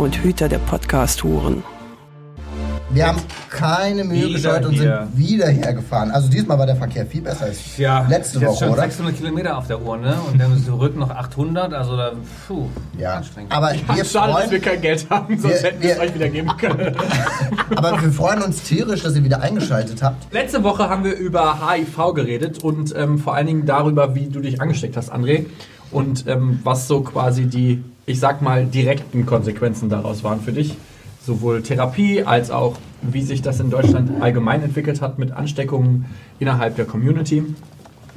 und Hüter der Podcast-Huren. Wir haben keine Mühe Wieder gescheut und hier. sind wieder hergefahren. Also diesmal war der Verkehr viel besser als Ja, letzte jetzt Woche, schon oder? 600 Kilometer auf der Uhr, ne? Und dann zurück noch 800, also da, puh, Ja. anstrengend. Aber wir, Schade, dass wir freuen, kein Geld haben, sonst Wir- hätten wir es euch wieder geben können. aber wir freuen uns tierisch, dass ihr wieder eingeschaltet habt. Letzte Woche haben wir über HIV geredet und ähm, vor allen Dingen darüber, wie du dich angesteckt hast, André. Und ähm, was so quasi die, ich sag mal, direkten Konsequenzen daraus waren für dich. Sowohl Therapie als auch, wie sich das in Deutschland allgemein entwickelt hat mit Ansteckungen innerhalb der Community.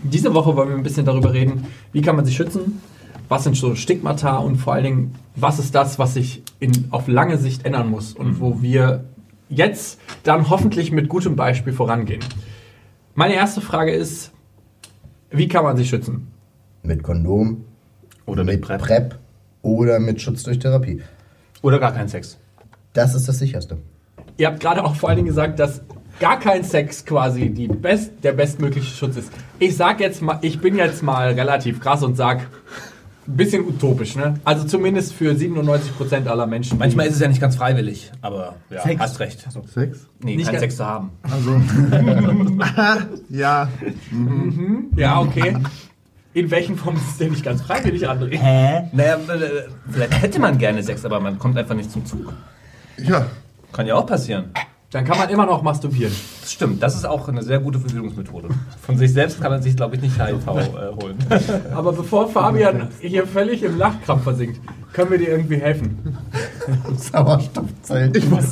Diese Woche wollen wir ein bisschen darüber reden, wie kann man sich schützen, was sind so Stigmata und vor allen Dingen, was ist das, was sich in, auf lange Sicht ändern muss und wo wir jetzt dann hoffentlich mit gutem Beispiel vorangehen. Meine erste Frage ist, wie kann man sich schützen? Mit Kondom, Oder mit PrEP. Oder mit Schutz durch Therapie. Oder gar kein Sex? Das ist das sicherste. Ihr habt gerade auch vor allen Dingen gesagt, dass gar kein Sex quasi die best, der bestmögliche Schutz ist. Ich sag jetzt mal, ich bin jetzt mal relativ krass und sag, ein bisschen utopisch, ne? Also zumindest für 97% aller Menschen. Manchmal ist es ja nicht ganz freiwillig, aber ja, Sex. hast recht. Sex? Nee, Nicht kein Sex zu haben. Ja. Ja, okay. In welchen Formen ist es denn nicht ganz freiwillig, André? Naja, äh, vielleicht hätte man gerne Sex, aber man kommt einfach nicht zum Zug. Ja. Kann ja auch passieren. Dann kann man immer noch masturbieren. Das stimmt, das ist auch eine sehr gute Verhütungsmethode. Von sich selbst kann man sich, glaube ich, nicht HIV äh, holen. Aber bevor Fabian hier völlig im Lachkrampf versinkt, können wir dir irgendwie helfen. Sauerstoffzelt. Ich muss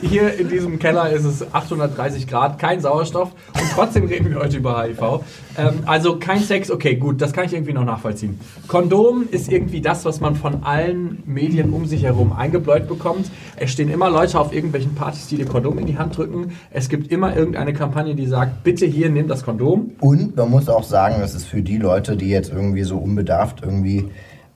Hier in diesem Keller ist es 830 Grad, kein Sauerstoff und trotzdem reden wir heute über HIV. Ähm, also kein Sex, okay, gut, das kann ich irgendwie noch nachvollziehen. Kondom ist irgendwie das, was man von allen Medien um sich herum eingebläut bekommt. Es stehen immer Leute auf irgendwelchen Partys, die dir Kondom in die Hand drücken. Es gibt immer irgendeine Kampagne, die sagt, bitte hier, nimm das Kondom. Und man muss auch sagen, das ist für die Leute, die jetzt irgendwie so unbedarft irgendwie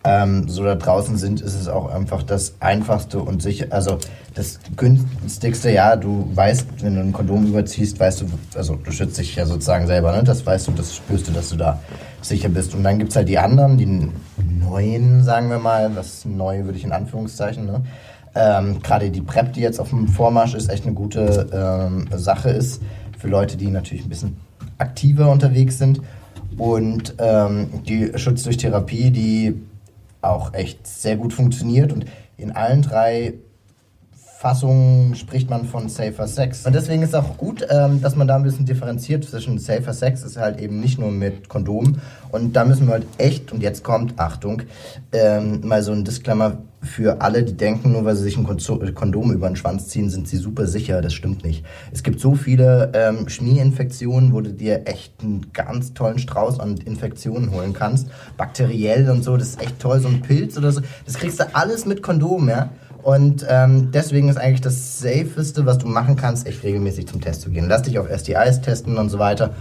ähm, so da draußen sind, ist es auch einfach das einfachste und sicher, also das günstigste, ja, du weißt, wenn du ein Kondom überziehst, weißt du, also du schützt dich ja sozusagen selber, ne? Das weißt du, das spürst du, dass du da sicher bist. Und dann gibt es halt die anderen, die neuen, sagen wir mal, das neue würde ich in Anführungszeichen, ne? Ähm, Gerade die PrEP, die jetzt auf dem Vormarsch ist, echt eine gute ähm, Sache ist. Für Leute, die natürlich ein bisschen aktiver unterwegs sind. Und ähm, die Schutz durch Therapie, die auch echt sehr gut funktioniert. Und in allen drei Fassungen spricht man von Safer Sex. Und deswegen ist auch gut, ähm, dass man da ein bisschen differenziert zwischen Safer Sex ist halt eben nicht nur mit Kondom. Und da müssen wir halt echt, und jetzt kommt, Achtung, ähm, mal so ein Disclaimer für alle, die denken, nur weil sie sich ein Konzo- Kondom über den Schwanz ziehen, sind sie super sicher. Das stimmt nicht. Es gibt so viele ähm, Schmierinfektionen, wo du dir echt einen ganz tollen Strauß an Infektionen holen kannst. Bakteriell und so, das ist echt toll. So ein Pilz oder so, das kriegst du alles mit Kondom, ja. Und ähm, deswegen ist eigentlich das Safeste, was du machen kannst, echt regelmäßig zum Test zu gehen. Lass dich auf STIs testen und so weiter.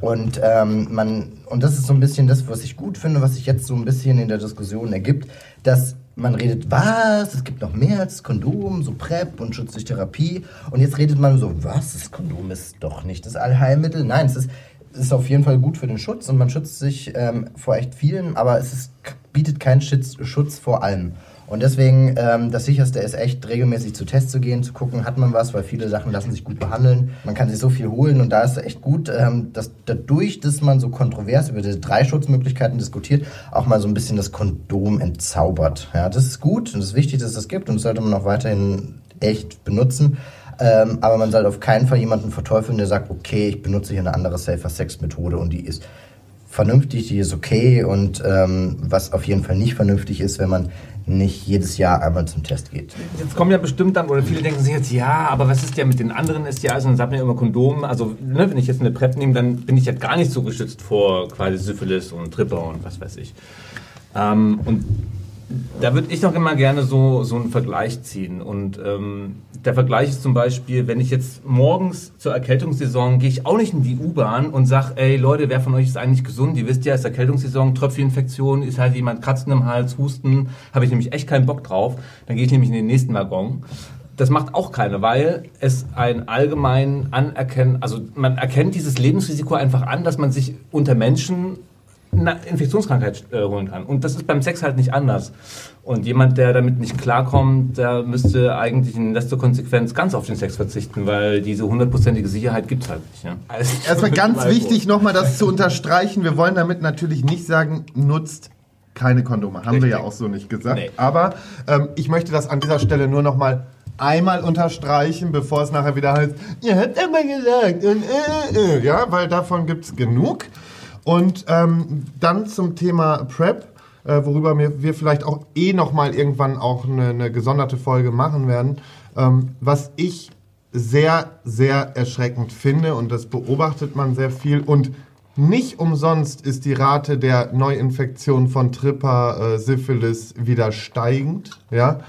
Und ähm, man und das ist so ein bisschen das, was ich gut finde, was sich jetzt so ein bisschen in der Diskussion ergibt, dass man redet, was, es gibt noch mehr als Kondom, so PrEP und Schutz durch Therapie. Und jetzt redet man so, was, das Kondom ist doch nicht das Allheilmittel. Nein, es ist, es ist auf jeden Fall gut für den Schutz und man schützt sich ähm, vor echt vielen, aber es ist, bietet keinen Schutz, Schutz vor allem. Und deswegen, ähm, das sicherste ist echt, regelmäßig zu Tests zu gehen, zu gucken, hat man was, weil viele Sachen lassen sich gut behandeln. Man kann sich so viel holen und da ist es echt gut, ähm, dass dadurch, dass man so kontrovers über diese drei Schutzmöglichkeiten diskutiert, auch mal so ein bisschen das Kondom entzaubert. Ja, das ist gut und es ist wichtig, dass es das gibt und das sollte man auch weiterhin echt benutzen. Ähm, aber man sollte auf keinen Fall jemanden verteufeln, der sagt, okay, ich benutze hier eine andere Safer Sex Methode und die ist vernünftig, die ist okay und ähm, was auf jeden Fall nicht vernünftig ist, wenn man nicht jedes Jahr einmal zum Test geht. Jetzt kommen ja bestimmt dann, oder viele denken sich jetzt, ja, aber was ist ja mit den anderen STIs? Und dann sagt man ja immer Kondom. Also, ne, wenn ich jetzt eine PrEP nehme, dann bin ich ja gar nicht so geschützt vor quasi Syphilis und Tripper und was weiß ich. Ähm, und Da würde ich noch immer gerne so, so einen Vergleich ziehen. Und ähm, der Vergleich ist zum Beispiel, wenn ich jetzt morgens zur Erkältungssaison gehe ich auch nicht in die U-Bahn und sage, ey Leute, wer von euch ist eigentlich gesund? Ihr wisst ja, es ist Erkältungssaison, Tröpfcheninfektion, ist halt jemand kratzen im Hals, Husten, habe ich nämlich echt keinen Bock drauf. Dann gehe ich nämlich in den nächsten Waggon. Das macht auch keine, weil es ein allgemein anerkennen, also man erkennt dieses Lebensrisiko einfach an, dass man sich unter Menschen eine Infektionskrankheit äh, holen kann. Und das ist beim Sex halt nicht anders. Und jemand, der damit nicht klarkommt, der müsste eigentlich in letzter Konsequenz ganz auf den Sex verzichten, weil diese hundertprozentige Sicherheit gibt es halt nicht. Ja? Also, Erstmal ganz wichtig, nochmal das zu unterstreichen. Wir wollen damit natürlich nicht sagen, nutzt keine Kondome. Haben wir ja auch so nicht gesagt. Nee. Aber ähm, ich möchte das an dieser Stelle nur nochmal einmal unterstreichen, bevor es nachher wieder heißt, ihr habt immer gesagt, und, äh, äh, ja, weil davon gibt es genug. Und ähm, dann zum Thema Prep, äh, worüber wir, wir vielleicht auch eh nochmal irgendwann auch eine, eine gesonderte Folge machen werden. Ähm, was ich sehr, sehr erschreckend finde und das beobachtet man sehr viel und nicht umsonst ist die Rate der Neuinfektion von Tripper, äh, Syphilis wieder steigend, ja,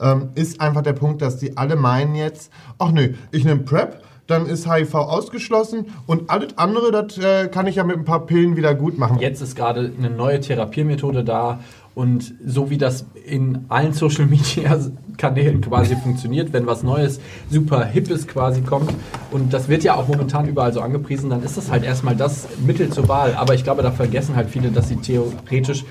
ähm, ist einfach der Punkt, dass die alle meinen jetzt, ach nö, ich nehme Prep, dann ist HIV ausgeschlossen und alles andere, das äh, kann ich ja mit ein paar Pillen wieder gut machen. Jetzt ist gerade eine neue Therapiemethode da und so wie das in allen Social Media Kanälen quasi funktioniert, wenn was Neues, super Hippes quasi kommt und das wird ja auch momentan überall so angepriesen, dann ist das halt erstmal das Mittel zur Wahl. Aber ich glaube, da vergessen halt viele, dass sie theoretisch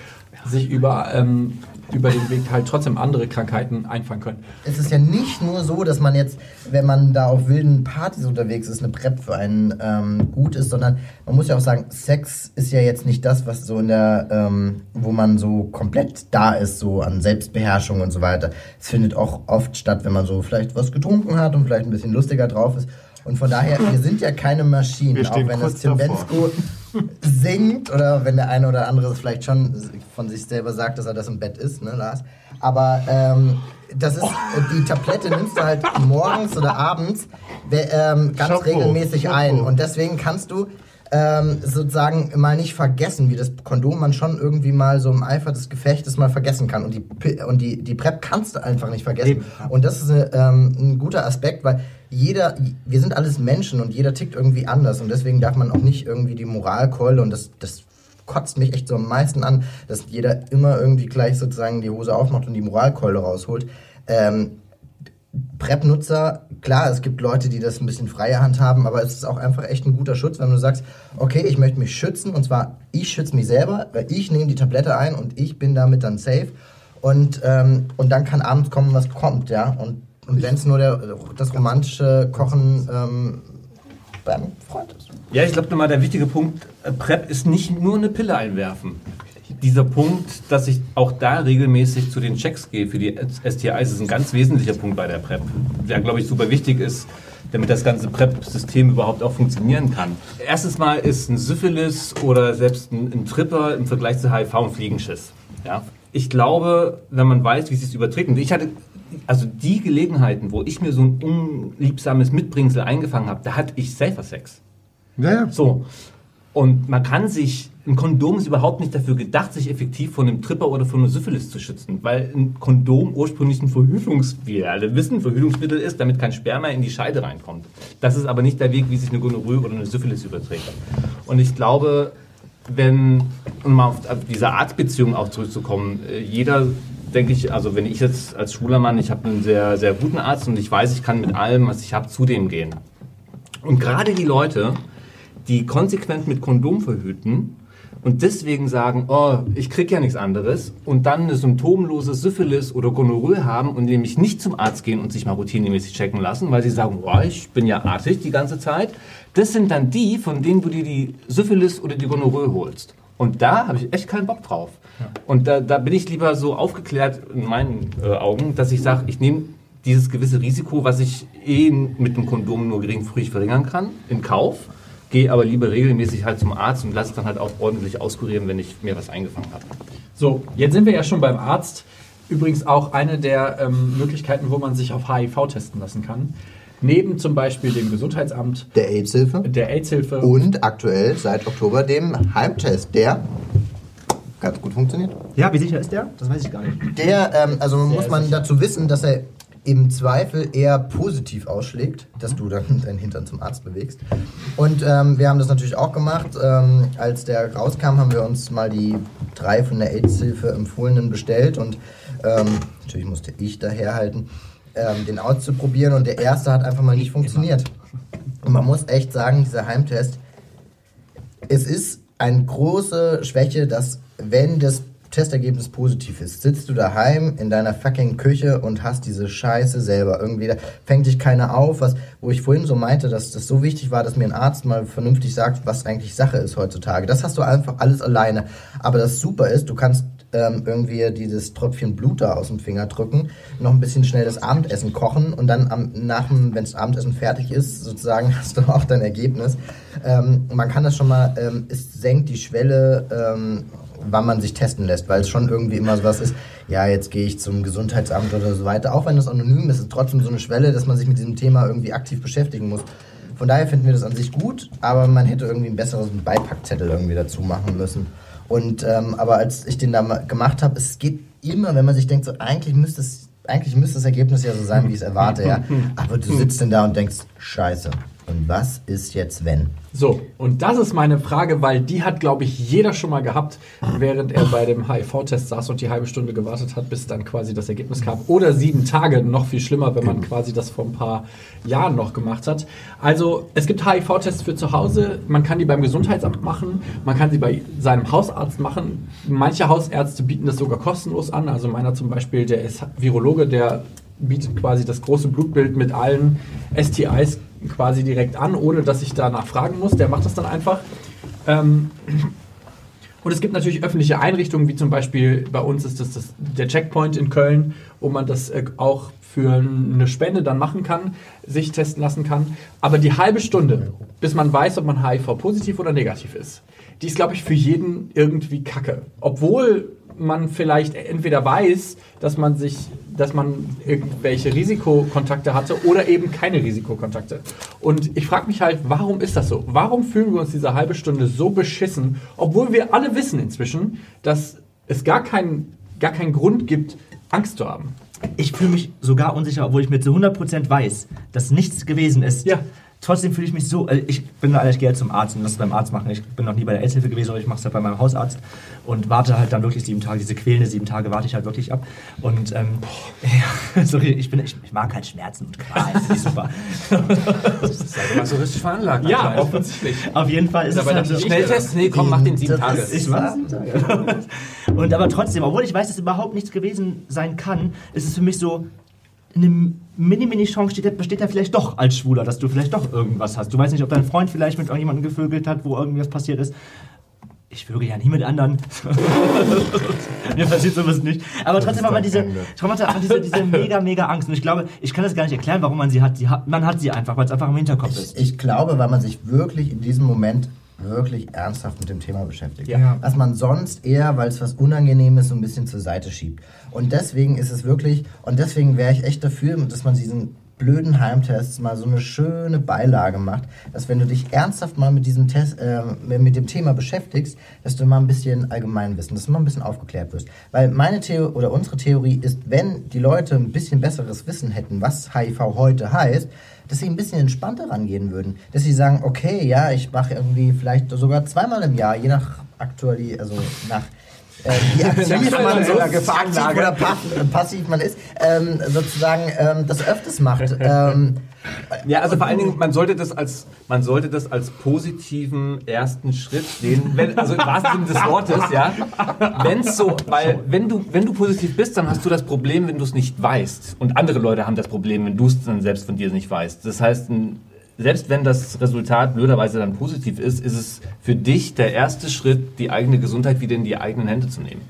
sich über, ähm, über den Weg halt trotzdem andere Krankheiten einfangen können. Es ist ja nicht nur so, dass man jetzt, wenn man da auf wilden Partys unterwegs ist, eine Prep für einen ähm, gut ist, sondern man muss ja auch sagen, Sex ist ja jetzt nicht das, was so in der, ähm, wo man so komplett da ist, so an Selbstbeherrschung und so weiter. Es findet auch oft statt, wenn man so vielleicht was getrunken hat und vielleicht ein bisschen lustiger drauf ist. Und von daher, wir sind ja keine Maschinen, auch wenn das kurz Tim. Bensko singt oder wenn der eine oder andere vielleicht schon von sich selber sagt, dass er das im Bett ist, ne, Lars? Aber ähm, das ist, die Tablette nimmst du halt morgens oder abends ähm, ganz Chapeau, regelmäßig Chapeau. ein. Und deswegen kannst du ähm, sozusagen mal nicht vergessen, wie das Kondom man schon irgendwie mal so im Eifer des Gefechtes mal vergessen kann. Und die, und die, die PrEP kannst du einfach nicht vergessen. Eben. Und das ist eine, ähm, ein guter Aspekt, weil jeder, wir sind alles Menschen und jeder tickt irgendwie anders. Und deswegen darf man auch nicht irgendwie die Moralkeule und das, das kotzt mich echt so am meisten an, dass jeder immer irgendwie gleich sozusagen die Hose aufmacht und die Moralkeule rausholt. Ähm, PrEP-Nutzer, klar, es gibt Leute, die das ein bisschen freie Hand haben, aber es ist auch einfach echt ein guter Schutz, wenn du sagst, okay, ich möchte mich schützen und zwar ich schütze mich selber, weil ich nehme die Tablette ein und ich bin damit dann safe und, ähm, und dann kann abends kommen, was kommt, ja. Und, und wenn es nur der, das romantische Kochen ähm, beim Freund ist. Ja, ich glaube nochmal, der wichtige Punkt, äh, PrEP ist nicht nur eine Pille einwerfen. Dieser Punkt, dass ich auch da regelmäßig zu den Checks gehe für die STIs, ist ein ganz wesentlicher Punkt bei der PrEP, der, glaube ich, super wichtig ist, damit das ganze PrEP-System überhaupt auch funktionieren kann. Erstes Mal ist ein Syphilis oder selbst ein, ein Tripper im Vergleich zu HIV ein Fliegenschiss. Ja? Ich glaube, wenn man weiß, wie sie es überträgt, und ich hatte also die Gelegenheiten, wo ich mir so ein unliebsames Mitbringsel eingefangen habe, da hatte ich Safer Sex. Ja, ja. So. Und man kann sich, ein Kondom ist überhaupt nicht dafür gedacht, sich effektiv von einem Tripper oder von einer Syphilis zu schützen, weil ein Kondom ursprünglich ein Verhütungsmittel, alle wissen, ein Verhütungsmittel ist, damit kein Sperma in die Scheide reinkommt. Das ist aber nicht der Weg, wie sich eine Gonorrhoe oder eine Syphilis überträgt. Und ich glaube, wenn, um mal auf diese Arztbeziehung auch zurückzukommen, äh, jeder, denke ich, also wenn ich jetzt als schwuler Mann, ich habe einen sehr, sehr guten Arzt und ich weiß, ich kann mit allem, was ich habe, zu dem gehen. Und gerade die Leute, die konsequent mit Kondom verhüten und deswegen sagen, oh, ich krieg ja nichts anderes und dann eine symptomlose Syphilis oder Gonorrhoe haben und nämlich nicht zum Arzt gehen und sich mal routinemäßig checken lassen, weil sie sagen, oh, ich bin ja artig die ganze Zeit. Das sind dann die, von denen du dir die Syphilis oder die Gonorrhoe holst. Und da habe ich echt keinen Bock drauf. Und da, da bin ich lieber so aufgeklärt in meinen äh, Augen, dass ich sage, ich nehme dieses gewisse Risiko, was ich eh mit dem Kondom nur geringfügig verringern kann, in Kauf. Gehe aber lieber regelmäßig halt zum Arzt und lasse es dann halt auch ordentlich auskurieren, wenn ich mir was eingefangen habe. So, jetzt sind wir ja schon beim Arzt. Übrigens auch eine der ähm, Möglichkeiten, wo man sich auf HIV testen lassen kann. Neben zum Beispiel dem Gesundheitsamt, Der AIDS-Hilfe. der AIDS-Hilfe. Und aktuell seit Oktober dem Heimtest, der ganz gut funktioniert. Ja, wie sicher ist der? Das weiß ich gar nicht. Der, ähm, also muss man dazu wissen, dass er im Zweifel eher positiv ausschlägt, dass du dann deinen Hintern zum Arzt bewegst. Und ähm, wir haben das natürlich auch gemacht. Ähm, als der rauskam, haben wir uns mal die drei von der AIDS-Hilfe empfohlenen bestellt und ähm, natürlich musste ich daherhalten, ähm, den auszuprobieren und der erste hat einfach mal nicht funktioniert. Und man muss echt sagen, dieser Heimtest, es ist eine große Schwäche, dass wenn das Testergebnis positiv ist, sitzt du daheim in deiner fucking Küche und hast diese Scheiße selber. Irgendwie da fängt dich keiner auf, was, wo ich vorhin so meinte, dass das so wichtig war, dass mir ein Arzt mal vernünftig sagt, was eigentlich Sache ist heutzutage. Das hast du einfach alles alleine. Aber das super ist, du kannst ähm, irgendwie dieses Tröpfchen Blut da aus dem Finger drücken, noch ein bisschen schnell das Abendessen kochen und dann am, nach dem, wenn das Abendessen fertig ist, sozusagen hast du auch dein Ergebnis. Ähm, man kann das schon mal, ähm, es senkt die Schwelle, ähm, wann man sich testen lässt, weil es schon irgendwie immer so was ist, ja, jetzt gehe ich zum Gesundheitsamt oder so weiter. Auch wenn es anonym ist, ist es trotzdem so eine Schwelle, dass man sich mit diesem Thema irgendwie aktiv beschäftigen muss. Von daher finden wir das an sich gut, aber man hätte irgendwie ein besseres Beipackzettel irgendwie dazu machen müssen. Und ähm, aber als ich den da gemacht habe, es geht immer, wenn man sich denkt, so eigentlich müsste es eigentlich müsste das Ergebnis ja so sein, wie ich es erwarte, ja. Aber du sitzt denn da und denkst, Scheiße. Und was ist jetzt, wenn? So, und das ist meine Frage, weil die hat, glaube ich, jeder schon mal gehabt, während er bei dem HIV-Test saß und die halbe Stunde gewartet hat, bis dann quasi das Ergebnis kam. Oder sieben Tage, noch viel schlimmer, wenn man quasi das vor ein paar Jahren noch gemacht hat. Also, es gibt HIV-Tests für zu Hause, man kann die beim Gesundheitsamt machen, man kann sie bei seinem Hausarzt machen. Manche Hausärzte bieten das sogar kostenlos an. Also meiner zum Beispiel, der ist Virologe, der bietet quasi das große Blutbild mit allen STIs quasi direkt an, ohne dass ich danach fragen muss. Der macht das dann einfach. Ähm, und es gibt natürlich öffentliche Einrichtungen, wie zum Beispiel bei uns ist das, das der Checkpoint in Köln, wo man das äh, auch für eine Spende dann machen kann, sich testen lassen kann. Aber die halbe Stunde, bis man weiß, ob man HIV positiv oder negativ ist, die ist, glaube ich, für jeden irgendwie kacke. Obwohl man vielleicht entweder weiß, dass man sich, dass man irgendwelche Risikokontakte hatte oder eben keine Risikokontakte. Und ich frage mich halt, warum ist das so? Warum fühlen wir uns diese halbe Stunde so beschissen, obwohl wir alle wissen inzwischen, dass es gar keinen, gar keinen Grund gibt, Angst zu haben? Ich fühle mich sogar unsicher, obwohl ich mir zu 100% weiß, dass nichts gewesen ist. Ja. Trotzdem fühle ich mich so, äh, ich bin ich gehe zum Arzt und lasse es beim Arzt machen. Ich bin noch nie bei der Aidshilfe gewesen, aber ich mache es halt bei meinem Hausarzt und warte halt dann wirklich sieben Tage, diese quälende sieben Tage warte ich halt wirklich ab. Und ähm, ja, sorry, ich, bin, ich, ich mag halt Schmerzen und Qual, das ist super. Das ist halt immer so richtig veranlagt. Ja, offensichtlich. Auf jeden Fall ist es Aber halt dann so. Schnelltest? Nee, komm, mach den sieben Tage. Ich sieben Tage. Und aber trotzdem, obwohl ich weiß, dass überhaupt nichts gewesen sein kann, ist es für mich so, eine mini-mini-Chance steht, besteht da vielleicht doch als Schwuler, dass du vielleicht doch irgendwas hast. Du weißt nicht, ob dein Freund vielleicht mit irgendjemandem gevögelt hat, wo irgendwas passiert ist. Ich vögel ja nie mit anderen. Mir passiert sowas nicht. Aber trotzdem hat man diese, trotzdem hat man diese, diese mega, mega Angst. Und ich glaube, ich kann das gar nicht erklären, warum man sie hat. Sie hat man hat sie einfach, weil es einfach im Hinterkopf ist. Ich glaube, weil man sich wirklich in diesem Moment wirklich ernsthaft mit dem Thema beschäftigt. Ja. Was man sonst eher, weil es was Unangenehmes so ein bisschen zur Seite schiebt. Und deswegen ist es wirklich, und deswegen wäre ich echt dafür, dass man diesen blöden Heimtests mal so eine schöne Beilage macht, dass wenn du dich ernsthaft mal mit diesem Test, äh, mit dem Thema beschäftigst, dass du mal ein bisschen Allgemeinwissen, dass du mal ein bisschen aufgeklärt wirst. Weil meine Theorie oder unsere Theorie ist, wenn die Leute ein bisschen besseres Wissen hätten, was HIV heute heißt, dass sie ein bisschen entspannter rangehen würden. Dass sie sagen, okay, ja, ich mache irgendwie vielleicht sogar zweimal im Jahr, je nach Aktualität, also nach äh, wie aktiv man so aktiv oder passiv, passiv man ist, ähm, sozusagen ähm, das öfters macht. Ähm, Ja, also vor allen Dingen, man sollte das als, man sollte das als positiven ersten Schritt sehen, wenn, also im wahrsten Sinne des Wortes, ja. Wenn's so, weil, wenn du, wenn du positiv bist, dann hast du das Problem, wenn du es nicht weißt. Und andere Leute haben das Problem, wenn du es dann selbst von dir nicht weißt. Das heißt, ein, selbst wenn das Resultat blöderweise dann positiv ist, ist es für dich der erste Schritt, die eigene Gesundheit wieder in die eigenen Hände zu nehmen.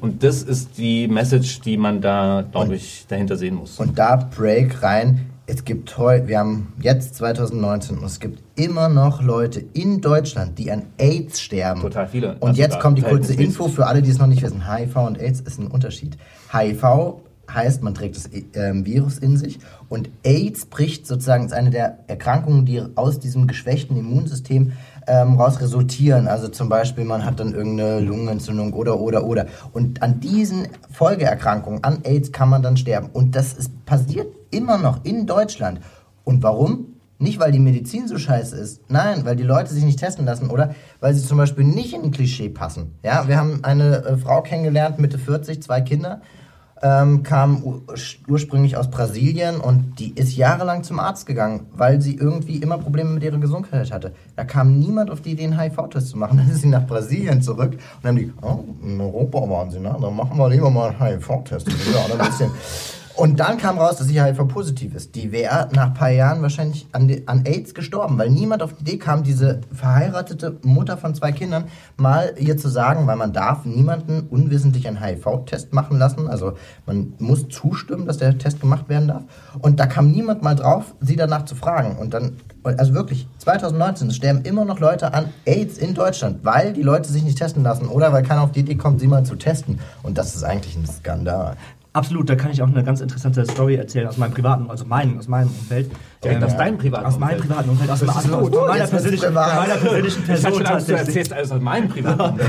Und das ist die Message, die man da, glaube ich, dahinter sehen muss. Und da Break rein. Es gibt heute, wir haben jetzt 2019 und es gibt immer noch Leute in Deutschland, die an AIDS sterben. Total viele. Und Also jetzt kommt die kurze. Info für alle, die es noch nicht wissen. HIV und AIDS ist ein Unterschied. HIV heißt, man trägt das ähm, Virus in sich und AIDS bricht sozusagen, ist eine der Erkrankungen, die aus diesem geschwächten Immunsystem ähm, raus resultieren. Also zum Beispiel, man hat dann irgendeine Lungenentzündung oder, oder, oder. Und an diesen Folgeerkrankungen, an AIDS, kann man dann sterben. Und das ist, passiert immer noch in Deutschland. Und warum? Nicht, weil die Medizin so scheiße ist. Nein, weil die Leute sich nicht testen lassen oder weil sie zum Beispiel nicht in ein Klischee passen. Ja, wir haben eine äh, Frau kennengelernt, Mitte 40, zwei Kinder, ähm, kam ur ursprünglich aus Brasilien und die ist jahrelang zum Arzt gegangen, weil sie irgendwie immer Probleme mit ihrer Gesundheit hatte. Da kam niemand auf die Idee, einen HIV-Test zu machen. Dann ist sie nach Brasilien zurück und dann haben die, oh, in Europa waren sie, ne? dann machen wir lieber mal einen HIV-Test. Ja, ein bisschen. Und dann kam raus, dass sie HIV-positiv ist. Die wäre nach ein paar Jahren wahrscheinlich an, an AIDS gestorben, weil niemand auf die Idee kam, diese verheiratete Mutter von zwei Kindern mal ihr zu sagen, weil man darf niemanden unwissentlich einen HIV-Test machen lassen. Also man muss zustimmen, dass der Test gemacht werden darf. Und da kam niemand mal drauf, sie danach zu fragen. Und dann, also wirklich, 2019, es sterben immer noch Leute an AIDS in Deutschland, weil die Leute sich nicht testen lassen oder weil keiner auf die Idee kommt, sie mal zu testen. Und das ist eigentlich ein Skandal. Absolut, da kann ich auch eine ganz interessante Story erzählen aus meinem privaten, also meinem, aus meinem Umfeld. Direkt Ähm, aus deinem privaten Aus meinem Umfeld? privaten Umfeld, aus, meiner- ist aus, gut. von meiner persönlichen, meiner persönlichen Ich Person schon Angst, du erzählst alles aus meinem privaten Umfeld.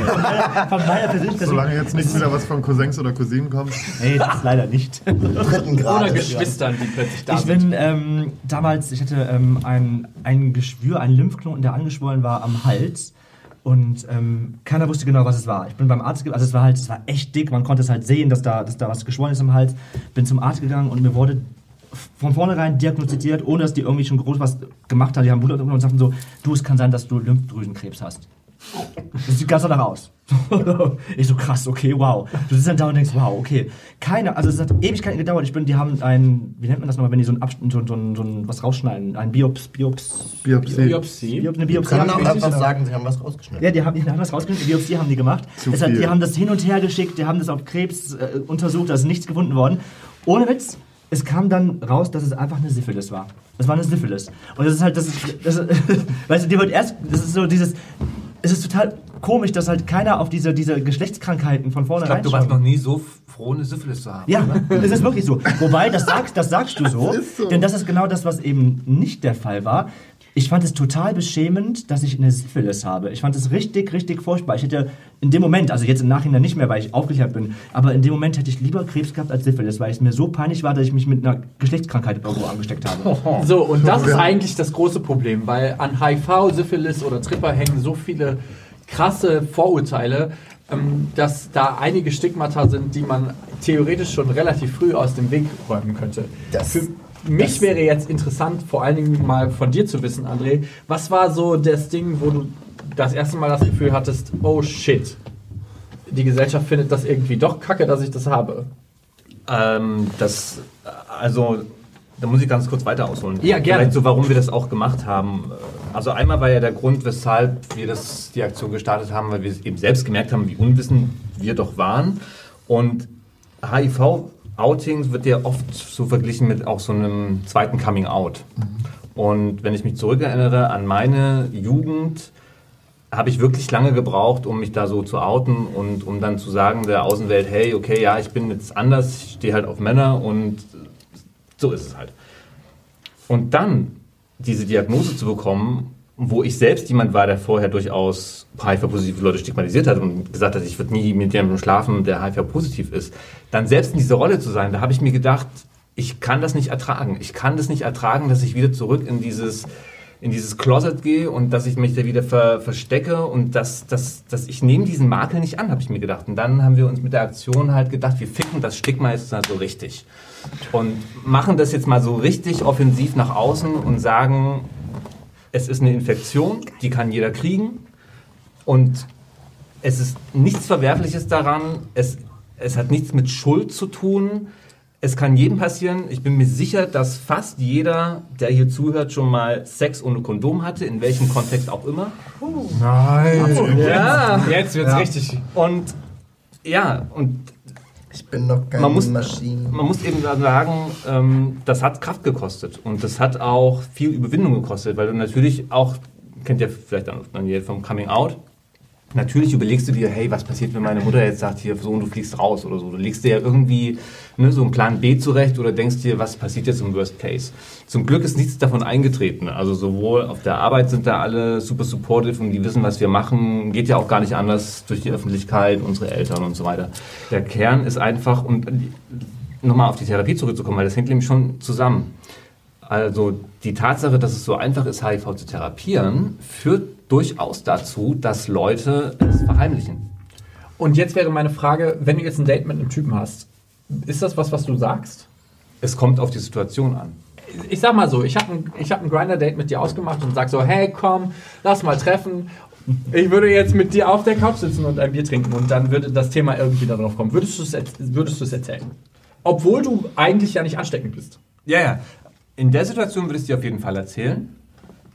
Von meiner persönlichen Person. Solange jetzt nicht wieder was von Cousins oder Cousinen kommt. Nee, das leider nicht. Dritten Grad. Oder Geschwistern, die plötzlich da Ich sind. bin ähm, damals, ich hatte ähm, ein, ein Geschwür, einen Lymphknoten, der angeschwollen war am Hals. Und ähm, keiner wusste genau, was es war. Ich bin beim Arzt, ge- also es war halt, es war echt dick, man konnte es halt sehen, dass da, dass da was geschwollen ist am Hals. Bin zum Arzt gegangen und mir wurde von vornherein diagnostiziert, ohne dass die irgendwie schon groß was gemacht haben. Die haben Blut und sagten so, du, es kann sein, dass du Lymphdrüsenkrebs hast. Das sieht ganz danach aus. ich so krass, okay, wow. Du sitzt dann da und denkst, wow, okay. Keine, also es hat Ewigkeiten gedauert. Ich bin, die haben ein, wie nennt man das nochmal, wenn die so ein, Abschnitt, so, so, so ein was rausschneiden, ein Biops, Biops, Biopsie. Biopsie. Biop, eine Biopsie. Kann haben auch die- einfach sagen, sie haben was rausgeschnitten. ja, die haben, die haben das rausgeschnitten, die Biopsie haben die gemacht. Zu Es hat, die haben das hin und her geschickt, die haben das auf Krebs äh, untersucht, da ist nichts gefunden worden. Ohne Witz, es kam dann raus, dass es einfach eine Syphilis war. Es war eine Syphilis. Und das ist halt, das ist, das ist weißt du, dir wird erst, das ist so dieses, es ist total komisch, dass halt keiner auf diese, diese Geschlechtskrankheiten von Ich vornherein glaube, du warst noch nie so froh, eine Syphilis zu haben. ja, es ist wirklich so. Wobei, das sagst, das sagst du so, ist so. denn das ist genau das, was eben nicht der Fall war. Ich fand es total beschämend, dass ich eine Syphilis habe. Ich fand es richtig, richtig furchtbar. Ich hätte in dem Moment, also jetzt im Nachhinein nicht mehr, weil ich aufgeklärt bin, aber in dem Moment hätte ich lieber Krebs gehabt als Syphilis, weil es mir so peinlich war, dass ich mich mit einer Geschlechtskrankheit irgendwo angesteckt habe. So, und das ist eigentlich das große Problem, weil an HIV, Syphilis oder Tripper hängen so viele krasse Vorurteile, ähm, dass da einige Stigmata sind, die man theoretisch schon relativ früh aus dem Weg räumen könnte. Das- Für mich das- wäre jetzt interessant, vor allen Dingen mal von dir zu wissen, André, was war so das Ding, wo du das erste Mal das Gefühl hattest, oh shit, die Gesellschaft findet das irgendwie doch kacke, dass ich das habe. Ähm, das, also, da muss ich ganz kurz weiter ausholen. Ja, gerne. Vielleicht so, warum wir das auch gemacht haben. Also einmal war ja der Grund, weshalb wir das, die Aktion gestartet haben, weil wir eben selbst gemerkt haben, wie unwissend wir doch waren. Und HIV-Outings wird ja oft so verglichen mit auch so einem zweiten Coming-out. Und wenn ich mich zurückerinnere an meine Jugend, habe ich wirklich lange gebraucht, um mich da so zu outen und um dann zu sagen der Außenwelt, hey, okay, ja, ich bin jetzt anders, ich stehe halt auf Männer und so ist es halt. Und dann diese Diagnose zu bekommen, wo ich selbst jemand war, der vorher durchaus HIV-positive Leute stigmatisiert hat und gesagt hat, ich würde nie mit jemandem schlafen, der HIV-positiv ist, dann selbst in dieser Rolle zu sein, da habe ich mir gedacht, ich kann das nicht ertragen. Ich kann das nicht ertragen, dass ich wieder zurück in dieses in dieses Closet gehe und dass ich mich da wieder ver, verstecke und dass, dass, dass ich nehme diesen Makel nicht an, habe ich mir gedacht. Und dann haben wir uns mit der Aktion halt gedacht, wir ficken das Stigma jetzt mal so richtig. Und machen das jetzt mal so richtig offensiv nach außen und sagen, es ist eine Infektion, die kann jeder kriegen. Und es ist nichts Verwerfliches daran, es, es hat nichts mit Schuld zu tun. Es kann jedem passieren. Ich bin mir sicher, dass fast jeder, der hier zuhört, schon mal Sex ohne Kondom hatte, in welchem Kontext auch immer. Nein. Ja, jetzt wird's richtig. Und ja, und Ich bin noch keine Man muss- Maschine. man muss eben sagen, ähm, das hat Kraft gekostet und das hat auch viel Überwindung gekostet, weil du natürlich auch, kennt ihr vielleicht dann Daniel vom Coming Out, Natürlich überlegst du dir, hey, was passiert, wenn meine Mutter jetzt sagt, hier, Sohn, du fliegst raus oder so. Du legst dir ja irgendwie ne, so einen Plan B zurecht oder denkst dir, was passiert jetzt im Worst Case. Zum Glück ist nichts davon eingetreten. Also sowohl auf der Arbeit sind da alle super supportive und die wissen, was wir machen. Geht ja auch gar nicht anders durch die Öffentlichkeit, unsere Eltern und so weiter. Der Kern ist einfach, und nochmal auf die Therapie zurückzukommen, weil das hängt nämlich schon zusammen. Also die Tatsache, dass es so einfach ist, HIV zu therapieren, führt durchaus dazu, dass Leute es verheimlichen. Und jetzt wäre meine Frage, wenn du jetzt ein Date mit einem Typen hast, ist das was, was du sagst? Es kommt auf die Situation an. Ich sag mal so, ich habe ein, ich hab ein Grinder-Date mit dir ausgemacht und sag so, hey, komm, lass mal treffen. Ich würde jetzt mit dir auf der Couch sitzen und ein Bier trinken und dann würde das Thema irgendwie darauf kommen. Würdest du es würdest du es erzählen? Obwohl du eigentlich ja nicht ansteckend bist. Ja, ja. In der Situation würde ich es dir auf jeden Fall erzählen.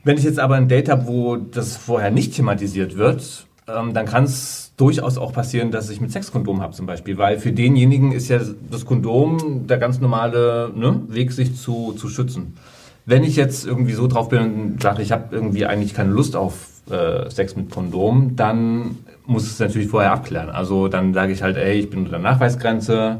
Wenn ich jetzt aber ein Date habe, wo das vorher nicht thematisiert wird, ähm, dann kann es durchaus auch passieren, dass ich mit Sexkondom habe zum Beispiel. Weil für denjenigen ist ja das Kondom der ganz normale ne, Weg, sich zu, zu schützen. Wenn ich jetzt irgendwie so drauf bin und sage, ich habe irgendwie eigentlich keine Lust auf äh, Sex mit Kondom, dann muss es natürlich vorher abklären. Also dann sage ich halt, ey, ich bin unter der Nachweisgrenze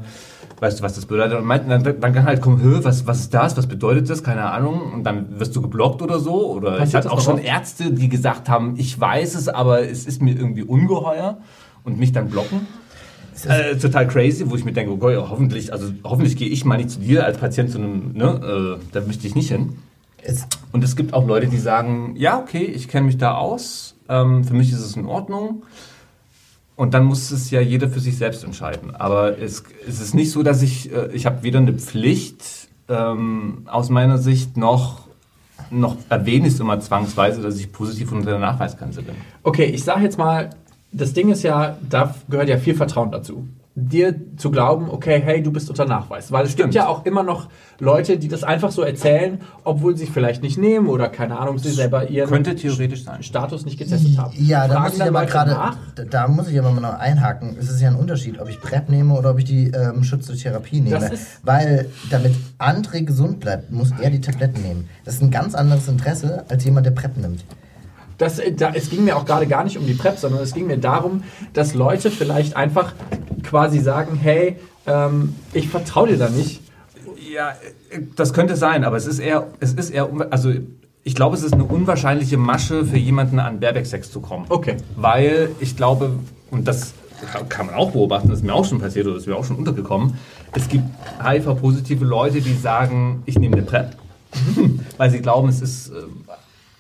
weißt du, was das bedeutet? Und meinten, dann, dann kann halt kommen, Hö, was, was ist das, was bedeutet das, keine Ahnung, und dann wirst du geblockt oder so. Oder Passiert ich hatte auch schon oft? Ärzte, die gesagt haben, ich weiß es, aber es ist mir irgendwie ungeheuer und mich dann blocken. Äh, total crazy, wo ich mir denke, ja, hoffentlich, also hoffentlich gehe ich mal nicht zu dir als Patient zu einem, ne, äh, da möchte ich nicht hin. Und es gibt auch Leute, die sagen, ja, okay, ich kenne mich da aus, ähm, für mich ist es in Ordnung. Und dann muss es ja jeder für sich selbst entscheiden. Aber es, es ist nicht so, dass ich, äh, ich habe weder eine Pflicht ähm, aus meiner Sicht noch, noch erwähne ich es immer zwangsweise, dass ich positiv unter der Nachweisgrenze bin. Okay, ich sage jetzt mal, das Ding ist ja, da gehört ja viel Vertrauen dazu. Dir zu glauben, okay, hey, du bist unter Nachweis. Weil es Stimmt. gibt ja auch immer noch Leute, die das einfach so erzählen, obwohl sie vielleicht nicht nehmen oder keine Ahnung, sie selber ihren Könnte theoretisch sein. Status nicht getestet haben. Ja, da muss ich aber nach? da, muss ich aber mal noch einhaken. Es ist ja ein Unterschied, ob ich PrEP nehme oder ob ich die ähm, Schutz durch Therapie nehme. Weil damit André gesund bleibt, muss er die Tabletten nehmen. Das ist ein ganz anderes Interesse als jemand, der PrEP nimmt. Das, äh, da, es ging mir auch gerade gar nicht um die PrEP, sondern es ging mir darum, dass Leute vielleicht einfach quasi sagen, hey, ähm, ich vertraue dir da nicht. Ja, äh, das könnte sein, aber es ist eher, es ist eher, also ich glaube, es ist eine unwahrscheinliche Masche für jemanden an Baerbeck-Sex zu kommen. Okay. Weil ich glaube, und das kann man auch beobachten, das ist mir auch schon passiert oder das ist mir auch schon untergekommen, es gibt HIV-positive Leute, die sagen, ich nehme eine PrEP, weil sie glauben, es ist äh,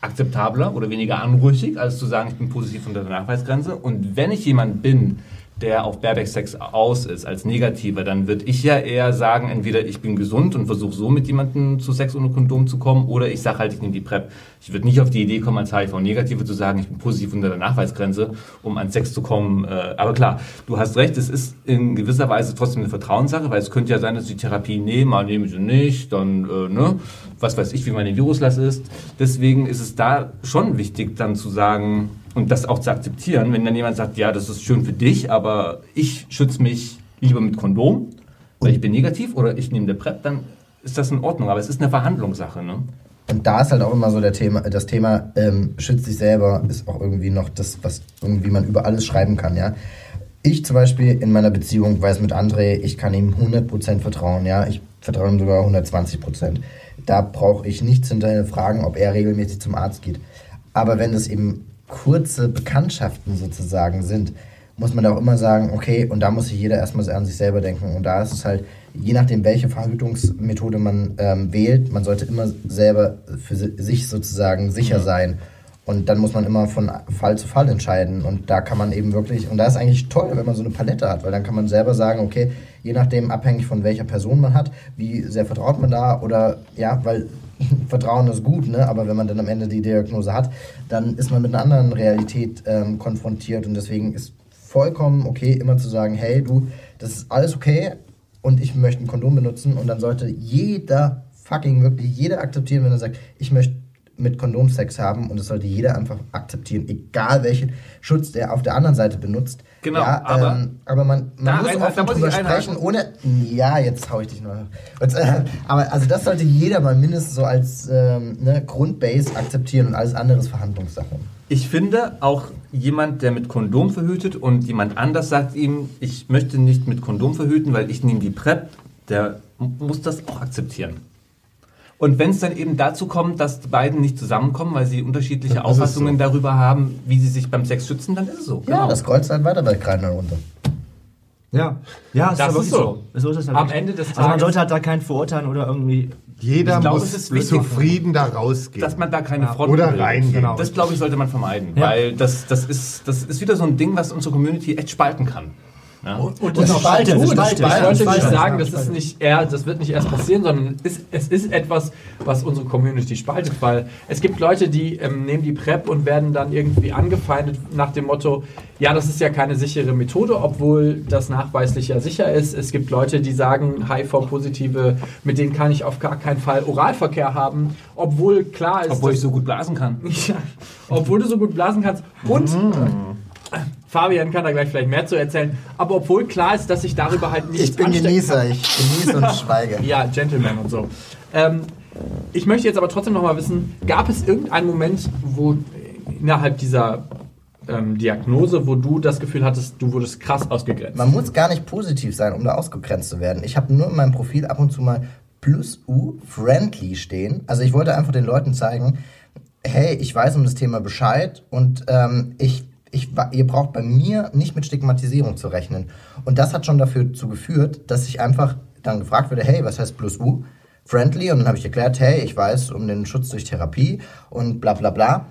akzeptabler oder weniger anrüchig, als zu sagen, ich bin positiv unter der Nachweisgrenze. Und wenn ich jemand bin, der auf Baerbeck-Sex aus ist, als Negativer, dann würde ich ja eher sagen, entweder ich bin gesund und versuche so mit jemandem zu Sex ohne Kondom zu kommen, oder ich sage halt, ich nehme die PrEP. Ich würde nicht auf die Idee kommen, als HIV-Negative zu sagen, ich bin positiv unter der Nachweisgrenze, um an Sex zu kommen. Äh, Aber klar, du hast recht, es ist in gewisser Weise trotzdem eine Vertrauenssache, weil es könnte ja sein, dass die Therapie nehme, mal nehme ich sie nicht, dann, äh, ne, was weiß ich, wie meine Viruslast ist. Deswegen ist es da schon wichtig, dann zu sagen und das auch zu akzeptieren, wenn dann jemand sagt, ja, das ist schön für dich, aber ich schütze mich lieber mit Kondom, weil ich bin negativ oder ich nehme eine PrEP, dann ist das in Ordnung. Aber es ist eine Verhandlungssache, ne? Und da ist halt auch immer so der Thema, das Thema ähm, schützt sich selber, ist auch irgendwie noch das, was irgendwie man über alles schreiben kann, ja. Ich zum Beispiel in meiner Beziehung weiß mit André, ich kann ihm 100% vertrauen, ja. Ich vertraue ihm sogar 120%. Da brauche ich nichts hinterher fragen, ob er regelmäßig zum Arzt geht. Aber wenn es eben kurze Bekanntschaften sozusagen sind, muss man da auch immer sagen, okay, und da muss sich jeder erstmal an sich selber denken. Und da ist es halt, je nachdem, welche Verhütungsmethode man ähm, wählt, man sollte immer selber für si- sich sozusagen sicher sein. Und dann muss man immer von Fall zu Fall entscheiden. Und da kann man eben wirklich, und da ist eigentlich toll, wenn man so eine Palette hat, weil dann kann man selber sagen, okay, je nachdem, abhängig von welcher Person man hat, wie sehr vertraut man da oder ja, weil Vertrauen ist gut, ne? aber wenn man dann am Ende die Diagnose hat, dann ist man mit einer anderen Realität ähm, konfrontiert und deswegen ist vollkommen okay, immer zu sagen, hey du, das ist alles okay und ich möchte ein Kondom benutzen und dann sollte jeder, fucking wirklich jeder akzeptieren, wenn er sagt, ich möchte mit Kondom Sex haben und das sollte jeder einfach akzeptieren, egal welchen Schutz der auf der anderen Seite benutzt. Genau, ja, aber- ähm, aber man, man Da muss offen drüber sprechen, ohne. Ja, jetzt hau ich dich nur. Und, äh, aber also das sollte jeder mal mindestens so als ähm, ne, Grundbase akzeptieren und alles andere ist Verhandlungssache. Ich finde auch jemand, der mit Kondom verhütet und jemand anders sagt ihm, ich möchte nicht mit Kondom verhüten, weil ich nehme die PrEP, der m- muss das auch akzeptieren. Und wenn es dann eben dazu kommt, dass die beiden nicht zusammenkommen, weil sie unterschiedliche Dann ist Auffassungen so. darüber haben, wie sie sich beim Sex schützen, dann ist es so. Ja, das kreuzt halt weiter bei Kreiner runter. Ja, ja, Das ist, ist aber so. wirklich so. so ist es Am. Ende des Also man Tages- sollte halt da keinen verurteilen oder irgendwie. Jeder glaube, muss ist zufrieden da rausgehen. Dass man da keine Front Oder reingehen. Genau. Das glaube ich sollte man vermeiden, Ja. weil das, das, ist, das ist wieder so ein Ding, was unsere Community echt spalten kann. Ja. Und Und das das spaltet, tut, das das spaltet. Ich wollte nicht sagen, das ist nicht eher, das wird nicht erst passieren, sondern es, es ist etwas, was unsere Community spaltet, weil es gibt Leute, die ähm, nehmen die PrEP und werden dann irgendwie angefeindet nach dem Motto, ja, das ist ja keine sichere Methode, obwohl das nachweislich ja sicher ist. Es gibt Leute, die sagen, HIV-Positive, mit denen kann ich auf gar keinen Fall Oralverkehr haben, obwohl klar ist, Obwohl ich so gut blasen kann. ja, obwohl du so gut blasen kannst. Und äh, Fabian kann da gleich vielleicht mehr zu erzählen. Aber obwohl klar ist, dass ich darüber halt nicht Ich bin Genießer, kann. ich genieße und schweige. Ja, Gentleman und so. Ähm, ich möchte jetzt aber trotzdem noch mal wissen, gab es irgendeinen Moment, wo innerhalb dieser ähm, Diagnose, wo du das Gefühl hattest, du wurdest krass ausgegrenzt? Man muss gar nicht positiv sein, um da ausgegrenzt zu werden. Ich habe nur in meinem Profil ab und zu mal plus U friendly stehen. Also ich wollte einfach den Leuten zeigen, hey, ich weiß um das Thema Bescheid und ähm, ich, ich, ihr braucht bei mir nicht mit Stigmatisierung zu rechnen. Und das hat schon dafür zu geführt, dass ich einfach dann gefragt wurde, hey, was heißt plus U? Friendly und dann habe ich erklärt, hey, ich weiß um den Schutz durch Therapie und bla bla bla.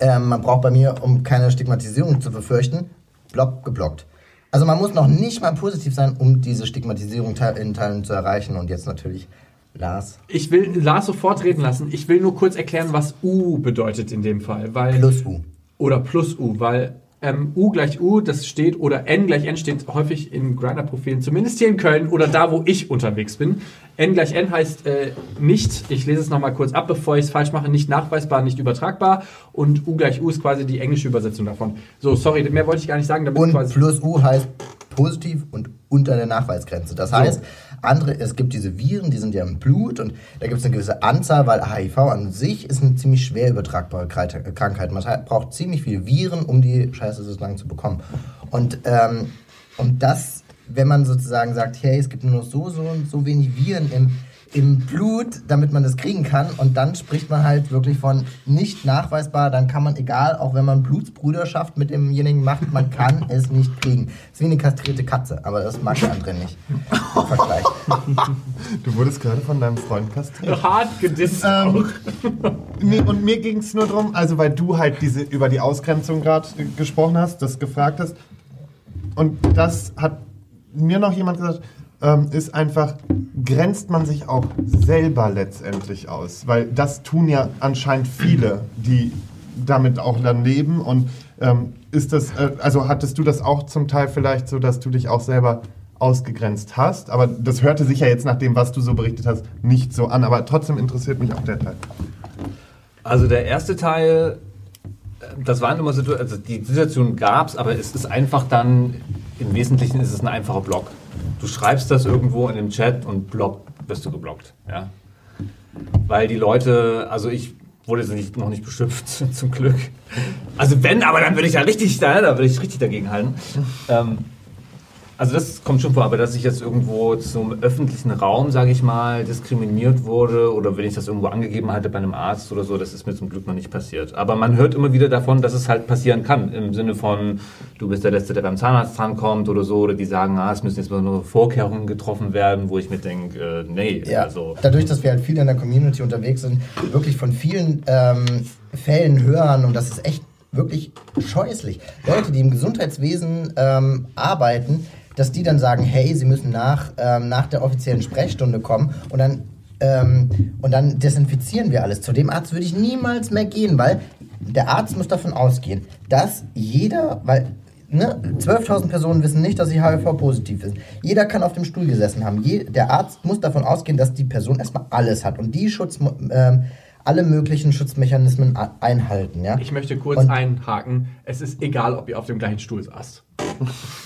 Ähm, man braucht bei mir, um keine Stigmatisierung zu befürchten, Block geblockt. Also man muss noch nicht mal positiv sein, um diese Stigmatisierung in Teilen zu erreichen. Und jetzt natürlich Lars Ich will Lars sofort reden lassen. Ich will nur kurz erklären, was U bedeutet in dem Fall. Weil plus U. oder plus U, weil ähm, U gleich U, das steht, oder N gleich N steht häufig in Grinder-Profilen, zumindest hier in Köln oder da, wo ich unterwegs bin. N gleich N heißt äh, nicht, ich lese es nochmal kurz ab, bevor ich es falsch mache, nicht nachweisbar, nicht übertragbar. Und U gleich U ist quasi die englische Übersetzung davon. So, sorry, mehr wollte ich gar nicht sagen. Damit Und plus U heißt positiv und unter der Nachweisgrenze. Das heißt, andere, es gibt diese Viren, die sind ja im Blut und da gibt es eine gewisse Anzahl, weil HIV an sich ist eine ziemlich schwer übertragbare Kreit- Krankheit. Man braucht ziemlich viele Viren, um die Scheiße sozusagen zu bekommen. Und, ähm, und das, wenn man sozusagen sagt, hey, es gibt nur noch so, so und so wenig Viren im, im Blut, damit man das kriegen kann. Und dann spricht man halt wirklich von nicht nachweisbar. Dann kann man, egal, auch wenn man Blutsbruderschaft mit demjenigen macht, man kann es nicht kriegen. ist wie eine kastrierte Katze, aber das mag der andere nicht. Im Vergleich. Du wurdest gerade von deinem Freund kastriert. hart gedisst Ähm, auch. Nee, und mir ging es nur darum, also weil du halt diese über die Ausgrenzung gerade gesprochen hast, das gefragt hast. Und das hat mir noch jemand gesagt, ähm, ist einfach, grenzt man sich auch selber letztendlich aus. Weil das tun ja anscheinend viele, die damit auch dann leben. Und ähm, ist das, äh, also hattest du das auch zum Teil vielleicht so, dass du dich auch selber ausgegrenzt hast? Aber das hörte sich ja jetzt nach dem, was du so berichtet hast, nicht so an. Aber trotzdem interessiert mich auch der Teil. Also der erste Teil, äh, das waren immer Situationen, also die Situation gab es, aber es ist einfach dann, im Wesentlichen ist es ein einfacher Block. Du schreibst das irgendwo in dem Chat und block, wirst du geblockt. Ja? Weil die Leute, also ich wurde nicht, noch nicht beschimpft, zum Glück. Also wenn, aber dann würde ich ja richtig, da, da würde ich richtig dagegen halten. Ähm, also das kommt schon vor, aber dass ich jetzt irgendwo zum öffentlichen Raum, sage ich mal, diskriminiert wurde oder wenn ich das irgendwo angegeben hatte bei einem Arzt oder so, das ist mir zum Glück noch nicht passiert. Aber man hört immer wieder davon, dass es halt passieren kann. Im Sinne von, du bist der Letzte, der beim Zahnarzt drankommt oder so, oder die sagen, ah, es müssen jetzt mal nur Vorkehrungen getroffen werden, wo ich mir denke, äh, nee, Ja, also... dadurch, dass wir halt viel in der Community unterwegs sind, wirklich von vielen ähm, Fällen hören und das ist echt wirklich scheußlich. Leute, die im Gesundheitswesen ähm, arbeiten, dass die dann sagen, hey, sie müssen nach, ähm, nach der offiziellen Sprechstunde kommen und dann, ähm, und dann desinfizieren wir alles. Zu dem Arzt würde ich niemals mehr gehen, weil der Arzt muss davon ausgehen, dass jeder, weil Ne? 12.000 Personen wissen nicht, dass sie HIV-positiv ist. Jeder kann auf dem Stuhl gesessen haben. Je, der Arzt muss davon ausgehen, dass die Person erstmal alles hat und die Schutz, ähm, alle möglichen Schutzmechanismen einhalten. Ja? Ich möchte kurz Und- einhaken. Es ist egal, ob ihr auf dem gleichen Stuhl saßt.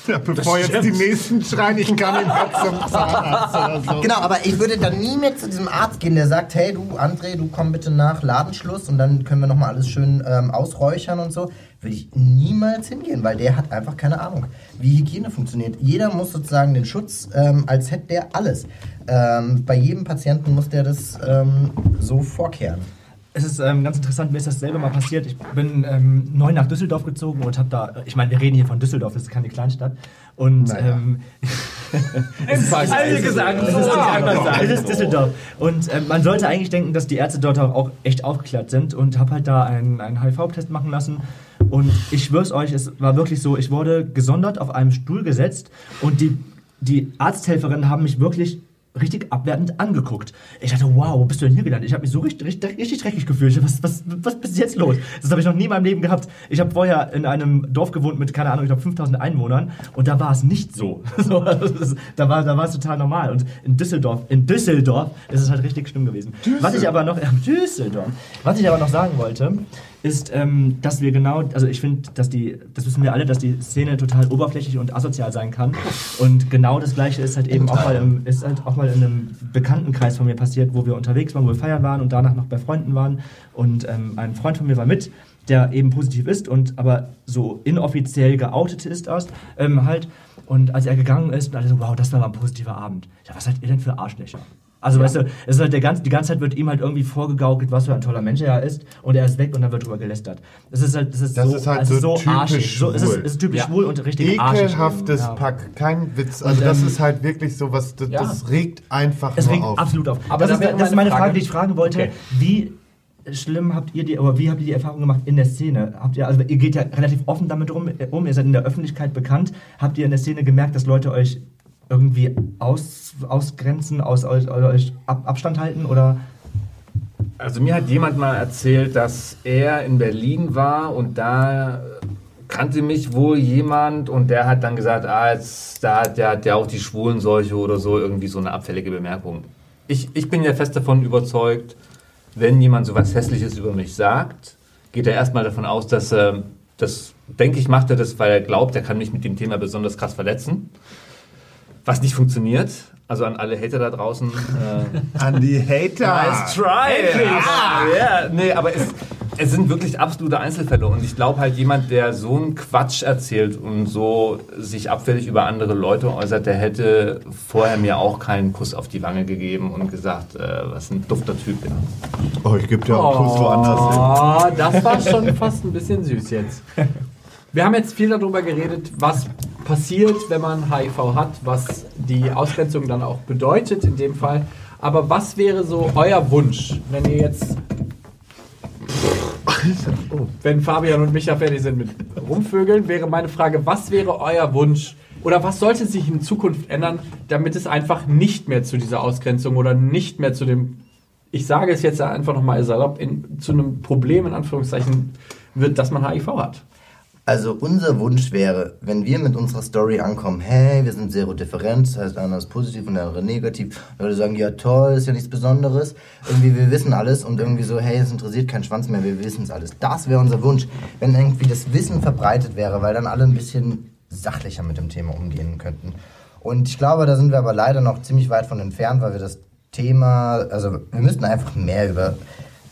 Ja, bevor jetzt die nächsten schreien, ich kann ihn nicht zum Zahnarzt oder so. Genau, aber ich würde dann nie mehr zu diesem Arzt gehen, der sagt, hey du André, du komm bitte nach Ladenschluss und dann können wir nochmal alles schön ähm, ausräuchern und so. Würde ich niemals hingehen, weil der hat einfach keine Ahnung, wie Hygiene funktioniert. Jeder muss sozusagen den Schutz, ähm, als hätte der alles. Ähm, bei jedem Patienten muss der das ähm, so vorkehren. Es ist ähm, ganz interessant, mir ist das selber mal passiert. Ich bin ähm, neu nach Düsseldorf gezogen und habe da, ich meine, wir reden hier von Düsseldorf, das ist keine Kleinstadt. Und Naja. ähm, Alle gesagt, das ist anders es ist Düsseldorf. Und ähm, man sollte eigentlich denken, dass die Ärzte dort auch, auch echt aufgeklärt sind und habe halt da einen, einen HIV-Test machen lassen. Und ich schwör's euch, es war wirklich so, ich wurde gesondert auf einem Stuhl gesetzt und die, die Arzthelferinnen haben mich wirklich richtig abwertend angeguckt. Ich dachte, wow, wo bist du denn hier gelandet? Ich habe mich so richtig, richtig, richtig dreckig gefühlt. Was, was, was ist jetzt los? Das habe ich noch nie in meinem Leben gehabt. Ich habe vorher in einem Dorf gewohnt mit, keine Ahnung, ich glaube 5000 Einwohnern und da war es nicht so. so das ist- da war da war es total normal. Und in Düsseldorf, in Düsseldorf ist es halt richtig schlimm gewesen. Was ich aber noch, ja, Düsseldorf, was ich aber noch sagen wollte, ist, ähm, dass wir genau, also ich finde, dass die, das wissen wir alle, dass die Szene total oberflächlich und asozial sein kann. Und genau das Gleiche ist halt eben auch mal, im, ist halt auch mal in einem Bekanntenkreis von mir passiert, wo wir unterwegs waren, wo wir feiern waren und danach noch bei Freunden waren. Und ähm, ein Freund von mir war mit, der eben positiv ist und aber so inoffiziell geoutet ist erst, ähm, halt. Und als er gegangen ist, und alle so, wow, das war mal ein positiver Abend. Ja, was seid ihr denn für Arschlöcher? Also, weißt du, es ist halt der ganze, die ganze Zeit wird ihm halt irgendwie vorgegaukelt, was für ein toller Mensch er ist, und er ist weg und dann wird drüber gelästert. Das ist halt, das ist Das so, ist halt also so typisch arschig. So, es ist, es ist typisch Ja. schwul und richtig arschig. Ekelhaftes Ja. Pack, kein Witz. Also Und, das ähm, ist halt wirklich so was, das, ja. das regt einfach Es nur regt auf. absolut auf. Aber das, da ist, das ist meine Frage, Frage- die ich fragen wollte. Okay. Wie schlimm habt ihr die, oder wie habt ihr die Erfahrung gemacht in der Szene? Habt ihr, also ihr geht ja relativ offen damit rum, um, ihr seid in der Öffentlichkeit bekannt. Habt ihr in der Szene gemerkt, dass Leute euch irgendwie aus, ausgrenzen, aus, euch, euch ab, Abstand halten oder Also mir hat jemand mal erzählt, dass er in Berlin war und da kannte mich wohl jemand und der hat dann gesagt, ah, jetzt, da hat der, der auch die Schwulenseuche oder so, irgendwie so eine abfällige Bemerkung. Ich, ich bin ja fest davon überzeugt, wenn jemand so was Hässliches über mich sagt, geht er erstmal davon aus, dass er, das, denke ich, macht er das, weil er glaubt, er kann mich mit dem Thema besonders krass verletzen. Was nicht funktioniert. Also an alle Hater da draußen. Äh, An die Hater. Nice try! Aber, ja, nee, aber es, es sind wirklich absolute Einzelfälle und ich glaube halt jemand, der so einen Quatsch erzählt und so sich abfällig über andere Leute äußert, der hätte vorher mir auch keinen Kuss auf die Wange gegeben und gesagt, äh, was ein dufter Typ. Ja. Oh, ich gebe dir auch einen Kuss woanders hin. Oh, das war schon fast ein bisschen süß jetzt. Wir haben jetzt viel darüber geredet, was passiert, wenn man HIV hat, was die Ausgrenzung dann auch bedeutet in dem Fall. Aber was wäre so euer Wunsch, wenn ihr jetzt. Wenn Fabian und Micha fertig sind mit Rumvögeln, wäre meine Frage, was wäre euer Wunsch oder was sollte sich in Zukunft ändern, damit es einfach nicht mehr zu dieser Ausgrenzung oder nicht mehr zu dem, ich sage es jetzt einfach nochmal salopp, in, zu einem Problem in Anführungszeichen wird, dass man HIV hat? Also unser Wunsch wäre, wenn wir mit unserer Story ankommen, hey, wir sind serodifferent, das heißt einer ist positiv und der andere negativ, Leute sagen, ja toll, ist ja nichts Besonderes, irgendwie wir wissen alles und irgendwie so, hey, es interessiert keinen Schwanz mehr, wir wissen es alles. Das wäre unser Wunsch, wenn irgendwie das Wissen verbreitet wäre, weil dann alle ein bisschen sachlicher mit dem Thema umgehen könnten. Und ich glaube, da sind wir aber leider noch ziemlich weit von entfernt, weil wir das Thema, also wir müssten einfach mehr über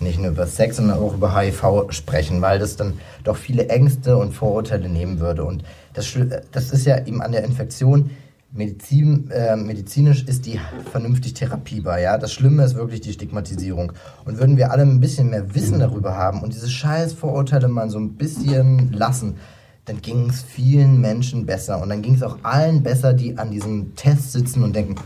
nicht nur über Sex, sondern auch über HIV sprechen, weil das dann doch viele Ängste und Vorurteile nehmen würde. Und das, das ist ja eben an der Infektion, Medizin, äh, medizinisch ist die vernünftig therapierbar. Ja? Das Schlimme ist wirklich die Stigmatisierung. Und würden wir alle ein bisschen mehr Wissen darüber haben und diese scheiß Vorurteile mal so ein bisschen lassen, dann ging es vielen Menschen besser. Und dann ging es auch allen besser, die an diesem Test sitzen und denken,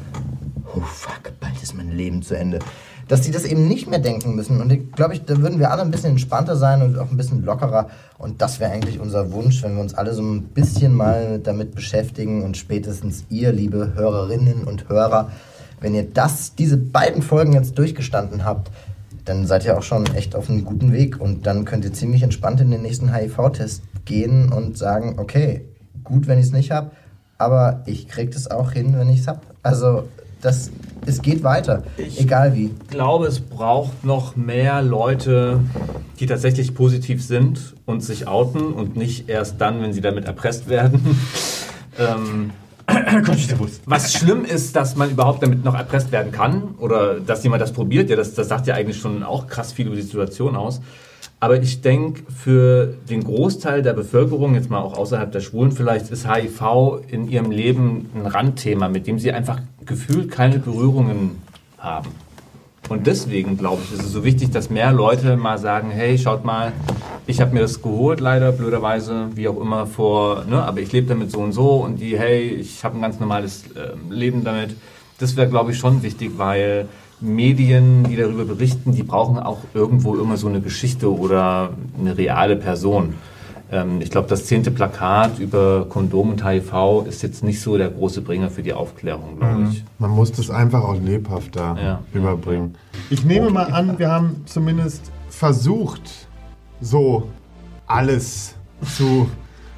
oh fuck, bald ist mein Leben zu Ende. Dass die das eben nicht mehr denken müssen. Und ich glaube, ich, da würden wir alle ein bisschen entspannter sein und auch ein bisschen lockerer. Und das wäre eigentlich unser Wunsch, wenn wir uns alle so ein bisschen mal damit beschäftigen und spätestens ihr, liebe Hörerinnen und Hörer, wenn ihr das, diese beiden Folgen jetzt durchgestanden habt, dann seid ihr auch schon echt auf einem guten Weg und dann könnt ihr ziemlich entspannt in den nächsten HIV-Test gehen und sagen, okay, gut, wenn ich es nicht habe, aber ich krieg das auch hin, wenn ich es habe. Also das, es geht weiter, egal wie. Ich glaube, es braucht noch mehr Leute, die tatsächlich positiv sind und sich outen und nicht erst dann, wenn sie damit erpresst werden. Ähm, was schlimm ist, dass man überhaupt damit noch erpresst werden kann oder dass jemand das probiert, ja, das, das sagt ja eigentlich schon auch krass viel über die Situation aus. Aber ich denke, für den Großteil der Bevölkerung, jetzt mal auch außerhalb der Schwulen vielleicht, ist HIV in ihrem Leben ein Randthema, mit dem sie einfach gefühlt keine Berührungen haben. Und deswegen, glaube ich, ist es so wichtig, dass mehr Leute mal sagen, hey, schaut mal, ich habe mir das geholt, leider, blöderweise, wie auch immer, vor, ne, aber ich lebe damit so und so und die, hey, ich habe ein ganz normales äh, Leben damit. Das wäre, glaube ich, schon wichtig, weil Medien, die darüber berichten, die brauchen auch irgendwo immer so eine Geschichte oder eine reale Person. Ähm, ich glaube, das zehnte Plakat über Kondom und HIV ist jetzt nicht so der große Bringer für die Aufklärung, glaube ich. Man muss das einfach auch lebhafter Ja. überbringen. Ich nehme mal an, wir haben zumindest versucht, so alles zu.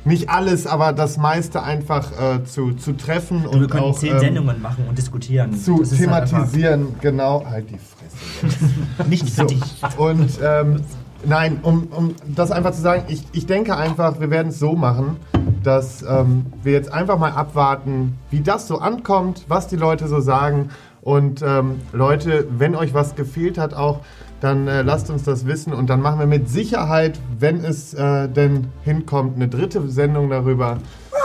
Nicht alles, aber das meiste einfach äh, zu, zu treffen Und und wir können auch zehn ähm, Sendungen machen und diskutieren. zu Das halt thematisieren. genau, halt die Fresse. Nicht So. fertig. Und ähm, nein, um, um das einfach zu sagen, ich, ich denke einfach, wir werden es so machen, dass ähm, wir jetzt einfach mal abwarten, wie das so ankommt, was die Leute so sagen. Und ähm, Leute, wenn euch was gefehlt hat, auch dann äh, lasst uns das wissen und dann machen wir mit Sicherheit, wenn es äh, denn hinkommt, eine dritte Sendung darüber.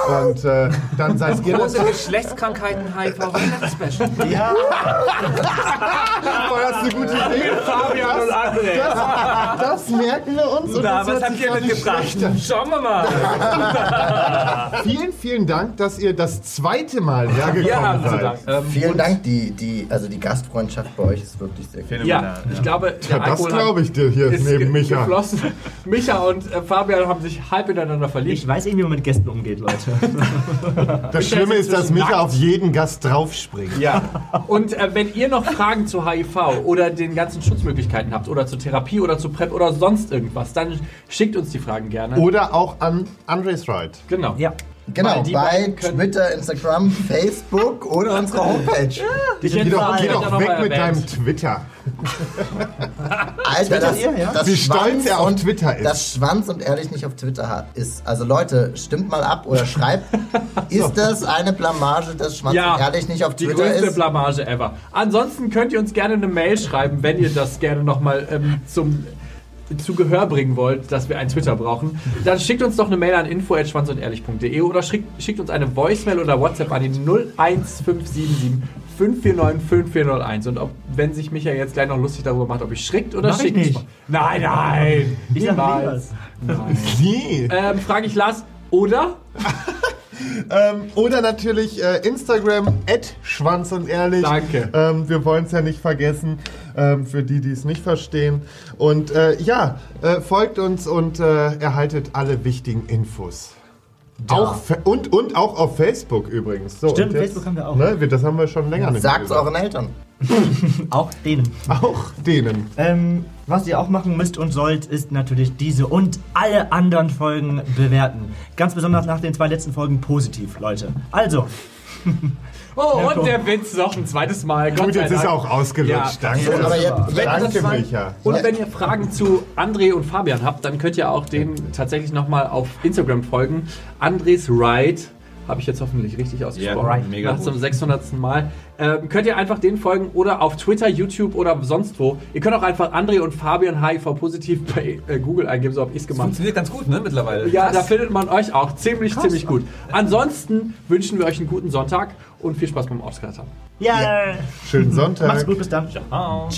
Und äh, dann seid ihr das. Große Geschlechtskrankheiten HIV Weihnachtsspecial. Ja, Boah, das ist eine gute Idee. Fabian und André. Das, das merken wir uns. und Na, das was habt ihr mitgebracht? Schauen wir mal. Vielen, vielen Dank, dass ihr das zweite Mal hergekommen Ja, seid. Dank. Ähm, Vielen Dank, die, die, also die Gastfreundschaft bei euch ist wirklich sehr gut. Ja, ich glaube, der Ja, das glaube ich dir hier ist neben Micha. geflossen. Micha und äh, Fabian haben sich halb ineinander verliebt. ich weiß irgendwie, wie man mit Gästen umgeht, Leute. Das Schlimme ist, dass Micha auf jeden Gast draufspringt. Ja. Und äh, wenn ihr noch Fragen zu HIV oder den ganzen Schutzmöglichkeiten habt oder zur Therapie oder zu PrEP oder sonst irgendwas, dann schickt uns die Fragen gerne. Oder auch an Andres Ride. Genau. Ja. Genau, die bei Twitter, Instagram, Facebook oder unserer Homepage. Die Geh sind doch, geh ja doch weg mit deinem Twitter. Alter, das, ihr, ja? das Wie stolz er auf Twitter ist. Das Schwanz und ehrlich nicht auf Twitter hat, ist. Also Leute, stimmt mal ab oder schreibt. Ist das eine Blamage, dass Schwanz Ja, und ehrlich nicht auf die Twitter größte ist? Blamage ever. Ansonsten könnt ihr uns gerne eine Mail schreiben, wenn ihr das gerne nochmal ähm, zum zu Gehör bringen wollt, dass wir einen Twitter brauchen, dann schickt uns doch eine Mail an info@schwanzundehrlich.de oder schickt, schickt uns eine Voicemail oder WhatsApp an die 01577 549 5401 und ob, wenn sich Micha jetzt gleich noch lustig darüber macht, ob ich schickt oder Mach ich schickt. nicht. Nein, nein. Ich sag niemals. niemals. Nee. Ähm, frage ich Lars, oder? Ähm, oder natürlich äh, Instagram, Schwanz und Ehrlich. Danke. Ähm, wir wollen es ja nicht vergessen, ähm, für die, die es nicht verstehen. Und äh, ja, äh, folgt uns und äh, erhaltet alle wichtigen Infos. Auch fe- und, und auch auf Facebook übrigens. So, Stimmt, jetzt, Facebook haben wir auch. Ne, das haben wir schon länger nicht Sagt's mehr euren Eltern. Auch denen. Auch denen. Ähm, was ihr auch machen müsst und sollt, ist natürlich diese und alle anderen Folgen bewerten. Ganz besonders nach den zwei letzten Folgen positiv, Leute. Also, Oh, und der Witz noch ein zweites Mal. Gott Gut, jetzt ist er auch ausgelutscht. Ja. Danke. So, aber jetzt, Wenn Danke, das war- Micha. Und wenn ihr Fragen zu André und Fabian habt, dann könnt ihr auch denen tatsächlich nochmal auf Instagram folgen. Andres Ride, habe ich jetzt hoffentlich richtig ausgesprochen. Ja, mega Nach gut. zum 600. Mal. Ähm, könnt ihr einfach denen folgen oder auf Twitter, YouTube oder sonst wo. Ihr könnt auch einfach André und Fabian HIV positiv bei äh, Google eingeben, so habe ich es gemacht. Funktioniert ganz gut, ne, mittlerweile. Ja, Krass. da findet man euch auch ziemlich, ziemlich gut. Ansonsten wünschen wir euch einen guten Sonntag und viel Spaß beim Ausklattern. ja, Schönen Sonntag. macht's gut, bis dann. Ciao.